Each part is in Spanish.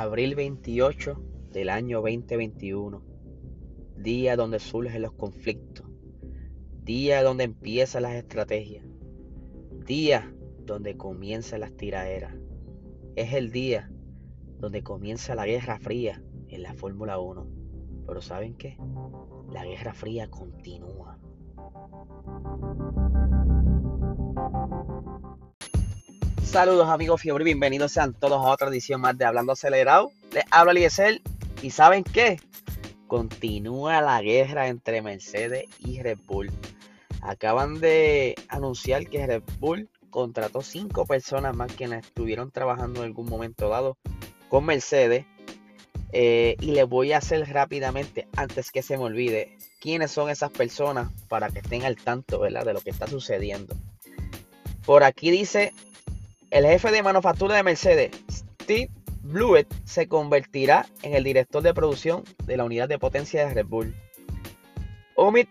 Abril 28 del año 2021. Día donde surgen los conflictos. Día donde empiezan las estrategias. Día donde comienzan las tiraderas. Es el día donde comienza la Guerra Fría en la Fórmula 1. Pero ¿saben qué? La Guerra Fría continúa. Saludos amigos Fiebre, bienvenidos sean todos a otra edición más de Hablando Acelerado. Les habla Eliezer y ¿saben qué? Continúa la guerra entre Mercedes y Red Bull. Acaban de anunciar que Red Bull contrató cinco personas más que estuvieron trabajando en algún momento dado con Mercedes. Eh, y les voy a hacer rápidamente, antes que se me olvide, quiénes son esas personas para que estén al tanto de lo que está sucediendo. Por aquí dice el jefe de manufactura de Mercedes, Steve Blewett, se convertirá en el director de producción de la unidad de potencia de Red Bull. Omid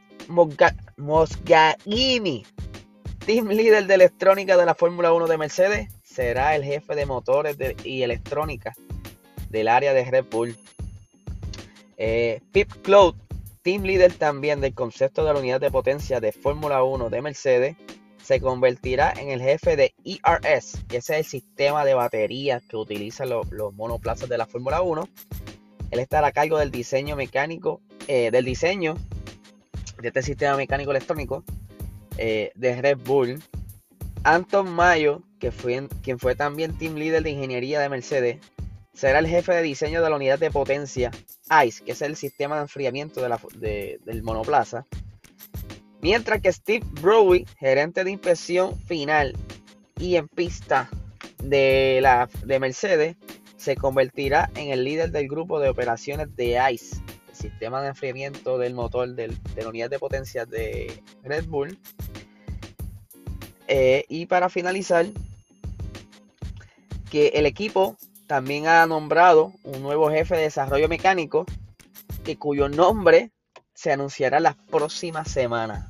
Mosgaini, team leader de electrónica de la Fórmula 1 de Mercedes, será el jefe de motores y electrónica del área de Red Bull. Eh, Pip Cloud, team leader también del concepto de la unidad de potencia de Fórmula 1 de Mercedes, se convertirá en el jefe de ERS, que es el sistema de baterías que utilizan los, monoplazas de la Fórmula 1. Él estará a cargo del diseño mecánico, eh, del diseño de este sistema mecánico electrónico eh, de Red Bull. Anton Mayo, que fue, quien fue también team leader de ingeniería de Mercedes, será el jefe de diseño de la unidad de potencia ICE, que es el sistema de enfriamiento del monoplaza. Mientras que Steve Browy, gerente de inspección final y en pista de, la, de Mercedes, se convertirá en el líder del grupo de operaciones de ICE, el sistema de enfriamiento del motor de la unidad de potencia de Red Bull. Eh, y para finalizar, que el equipo también ha nombrado un nuevo jefe de desarrollo mecánico, que cuyo nombre se anunciará las próximas semanas.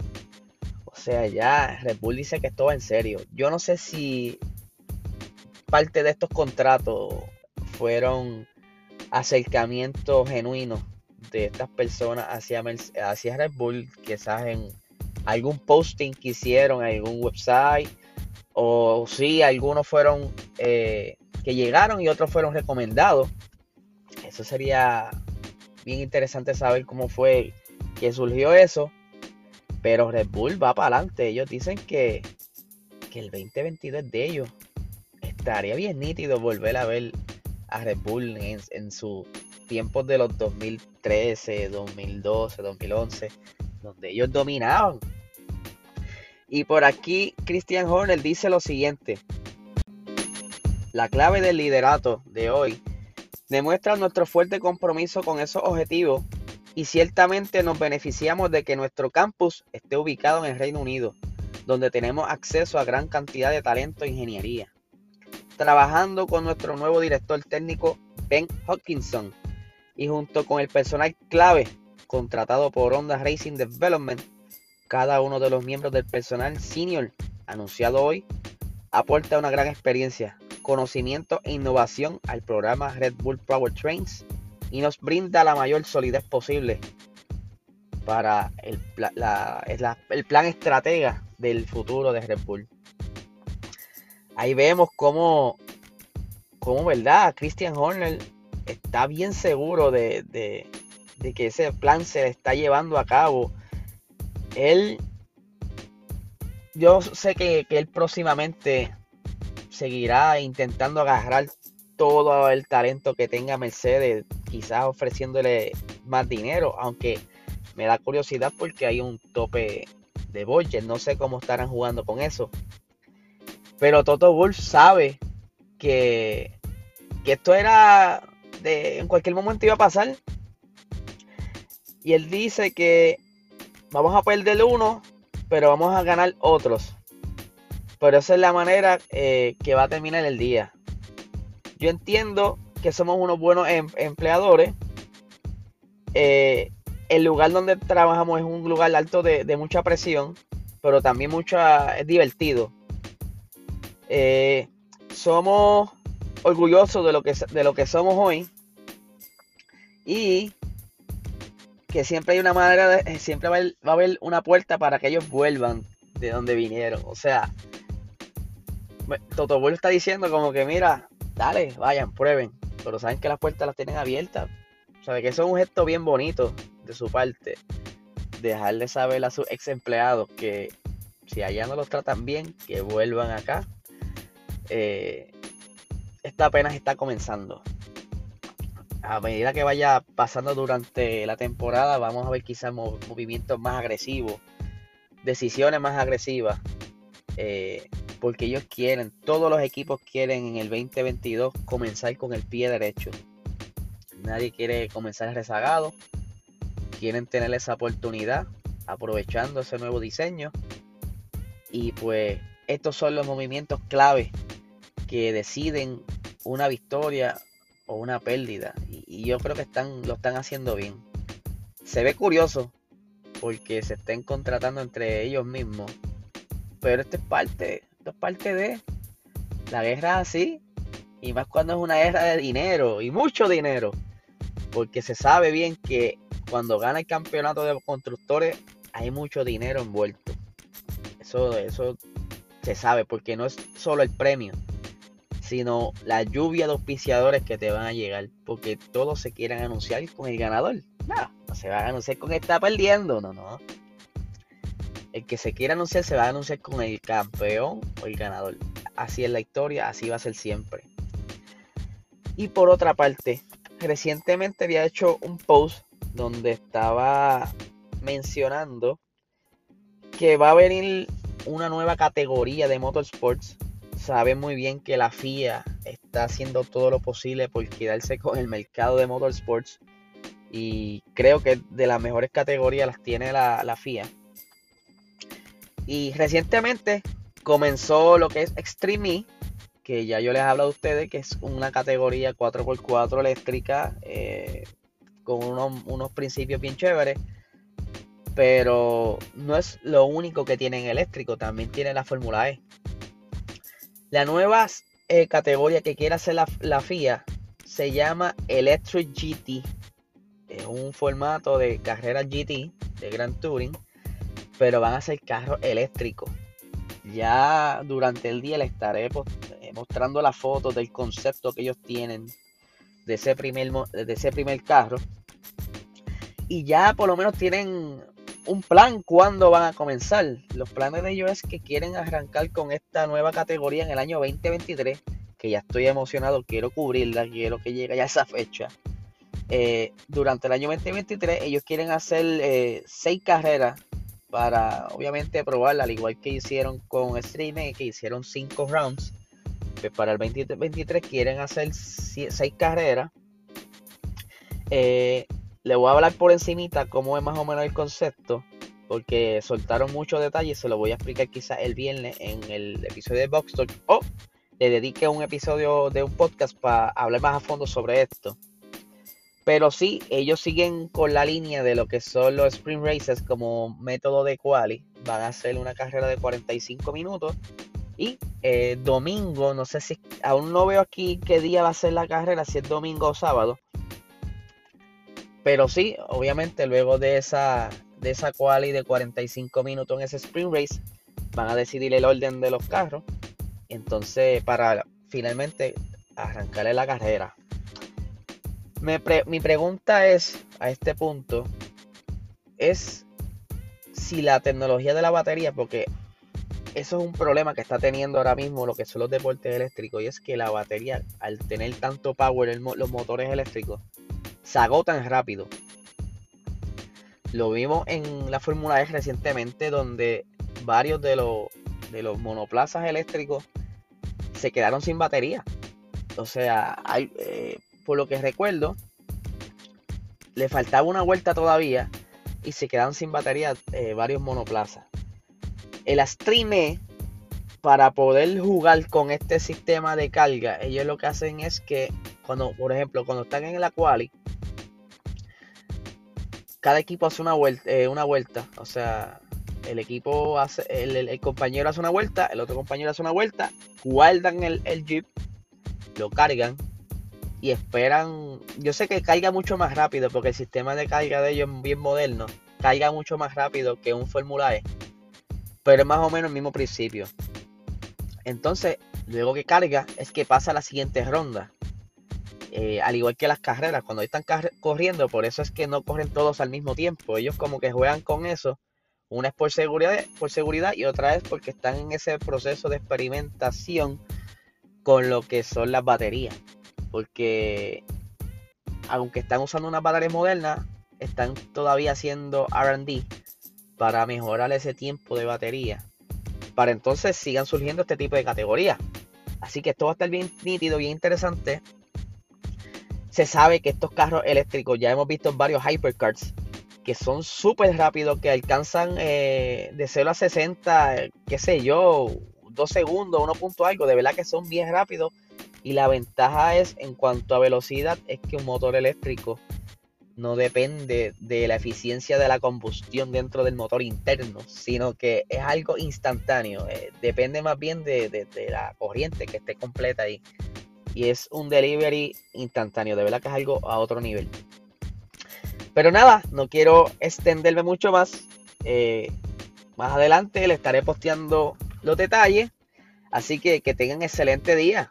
O sea, ya Red Bull dice que esto va en serio. Yo no sé si parte de estos contratos fueron acercamientos genuinos de estas personas hacia, Red Bull, quizás en algún posting que hicieron, algún website, o si algunos fueron eh, que llegaron y otros fueron recomendados. Eso sería bien interesante saber cómo fue que surgió eso. Pero Red Bull va para adelante. Ellos dicen que, que el 2022 es de ellos. Estaría bien nítido volver a ver a Red Bull en, en sus tiempos de los 2013, 2012, 2011, donde ellos dominaban. Y por aquí Christian Horner dice lo siguiente. La clave del liderato de hoy demuestra nuestro fuerte compromiso con esos objetivos y ciertamente nos beneficiamos de que nuestro campus esté ubicado en el Reino Unido, donde tenemos acceso a gran cantidad de talento e ingeniería. Trabajando con nuestro nuevo director técnico Ben Hodgkinson y junto con el personal clave contratado por Honda Racing Development, cada uno de los miembros del personal senior anunciado hoy aporta una gran experiencia, conocimiento e innovación al programa Red Bull Powertrains y nos brinda la mayor solidez posible para el, el plan estratega del futuro de Red Bull. Ahí vemos cómo, cómo ¿verdad? Christian Horner está bien seguro de, de, que ese plan se le está llevando a cabo. Él, yo sé que, que él próximamente seguirá intentando agarrar todo el talento que tenga Mercedes, quizás ofreciéndole más dinero, aunque me da curiosidad porque hay un tope de budget, no sé cómo estarán jugando con eso. Pero Toto Wolf sabe que, que esto era de en cualquier momento iba a pasar. Y él dice que vamos a perder uno, pero vamos a ganar otros. Pero esa es la manera eh, que va a terminar el día. Yo entiendo que somos unos buenos em, empleadores. Eh, el lugar donde trabajamos es un lugar alto de, mucha presión, pero también mucha, es divertido. Eh, somos orgullosos de lo que, de lo que somos hoy y que siempre hay una manera de, siempre va a, haber, una puerta para que ellos vuelvan de donde vinieron. O sea, Toto está diciendo como que mira, dale, vayan, prueben. Pero saben que las puertas las tienen abiertas. O sea, que eso es un gesto bien bonito de su parte. Dejarle saber a sus ex empleados que si allá no los tratan bien, que vuelvan acá. Eh, esta apenas está comenzando a medida que vaya pasando durante la temporada, vamos a ver quizás movimientos más agresivos, decisiones más agresivas, eh, porque ellos quieren, todos los equipos quieren en el 2022 comenzar con el pie derecho. Nadie quiere comenzar rezagado, quieren tener esa oportunidad aprovechando ese nuevo diseño. Y pues estos son los movimientos clave que deciden una victoria o una pérdida. Y, yo creo que están, lo están haciendo bien. Se ve curioso porque se estén contratando entre ellos mismos. Pero esto es parte, esto es parte de la guerra así. Y más cuando es una guerra de dinero y mucho dinero. Porque se sabe bien que cuando gana el campeonato de constructores hay mucho dinero envuelto. Eso, eso se sabe porque no es solo el premio, sino la lluvia de auspiciadores que te van a llegar, porque todos se quieren anunciar con el ganador. No, no se va a anunciar con el está perdiendo, no, no. El que se quiera anunciar se va a anunciar con el campeón o el ganador. Así es la historia, así va a ser siempre. Y por otra parte, recientemente había hecho un post donde estaba mencionando que va a venir una nueva categoría de motorsports sabe muy bien que la FIA está haciendo todo lo posible por quedarse con el mercado de motorsports y creo que de las mejores categorías las tiene la, la FIA. Y recientemente comenzó lo que es Extreme E, que ya yo les he hablado a ustedes, que es una categoría 4x4 eléctrica eh, con unos, unos, principios bien chéveres. Pero no es lo único que tienen eléctrico, también tiene la Fórmula E. La nueva eh, categoría que quiere hacer la, FIA se llama Electric GT. Es un formato de carrera GT, de Grand Touring, pero van a ser carros eléctricos. Ya durante el día les estaré eh, mostrando las fotos del concepto que ellos tienen de ese primer, de ese primer carro. Y ya por lo menos tienen un plan cuándo van a comenzar. Los planes de ellos es que quieren arrancar con esta nueva categoría en el año 2023, que ya estoy emocionado, quiero cubrirla, quiero que llegue ya esa fecha. Eh, durante el año 2023 ellos quieren hacer eh, seis carreras para obviamente probarla, al igual que hicieron con Stream, que hicieron cinco rounds. Pues para el 2023 quieren hacer seis carreras. Eh, le voy a hablar por encimita cómo es más o menos el concepto, porque soltaron muchos detalles, se lo voy a explicar quizás el viernes en el episodio de Box Talk o le dedique un episodio de un podcast para hablar más a fondo sobre esto. Pero sí, ellos siguen con la línea de lo que son los sprint races como método de quali. Van a hacer una carrera de 45 minutos. Y eh, domingo, no sé si aún no veo aquí qué día va a ser la carrera, si es domingo o sábado. Pero sí, obviamente luego de esa, de esa quali de 45 minutos en ese sprint race, van a decidir el orden de los carros. Entonces, para finalmente arrancarle la carrera. Mi pregunta es, a este punto, es si la tecnología de la batería, porque eso es un problema que está teniendo ahora mismo lo que son los deportes eléctricos, y es que la batería, al tener tanto power en los motores eléctricos, se agotan rápido. Lo vimos en la Fórmula E recientemente, donde varios de los, de los monoplazas eléctricos se quedaron sin batería. O sea, hay, eh, por lo que recuerdo, le faltaba una vuelta todavía y se quedaron sin batería eh, varios monoplazas. El Astrime, para poder jugar con este sistema de carga, ellos lo que hacen es que, cuando, por ejemplo, cuando están en la quali, cada equipo hace una vuelta, eh, una vuelta. O sea, el equipo hace, el, compañero hace una vuelta, el otro compañero hace una vuelta, guardan el, jeep lo cargan y esperan. Yo sé que caiga mucho más rápido porque el sistema de carga de ellos es bien moderno. Caiga mucho más rápido que un Fórmula E. Pero es más o menos el mismo principio. Entonces, luego que carga, es que pasa a la siguiente ronda. Eh, al igual que las carreras, cuando están corriendo, por eso es que no corren todos al mismo tiempo. Ellos como que juegan con eso. Una es por seguridad, por seguridad y otra es porque están en ese proceso de experimentación con lo que son las baterías. Porque aunque están usando unas baterías modernas, están todavía haciendo RD para mejorar ese tiempo de batería. Para entonces sigan surgiendo este tipo de categorías. Así que esto va a estar bien nítido, bien interesante. Se sabe que estos carros eléctricos, ya hemos visto varios hypercars, que son súper rápidos, que alcanzan eh, de 0 a 60, qué sé yo, 2 segundos, 1 punto algo, de verdad que son bien rápidos. Y la ventaja es en cuanto a velocidad, es que un motor eléctrico no depende de la eficiencia de la combustión dentro del motor interno, sino que es algo instantáneo. Eh, depende más bien de, la corriente que esté completa ahí. Y es un delivery instantáneo, de verdad que es algo a otro nivel. Pero nada, no quiero extenderme mucho más. Eh, más adelante le estaré posteando los detalles. Así que que tengan excelente día.